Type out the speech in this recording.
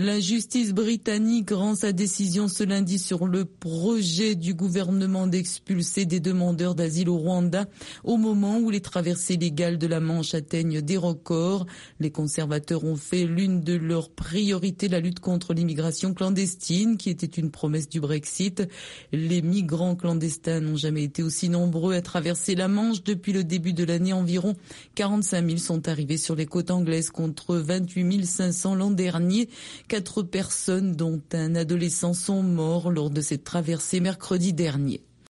La justice britannique rend sa décision ce lundi sur le projet du gouvernement d'expulser des demandeurs d'asile au Rwanda au moment où les traversées légales de la Manche atteignent des records. Les conservateurs ont fait l'une de leurs priorités la lutte contre l'immigration clandestine qui était une promesse du Brexit. Les migrants clandestins n'ont jamais été aussi nombreux à traverser la Manche depuis le début de l'année. Environ 45 000 sont arrivés sur les côtes anglaises contre 28 500 l'an dernier. Quatre personnes, dont un adolescent, sont morts lors de cette traversée mercredi dernier.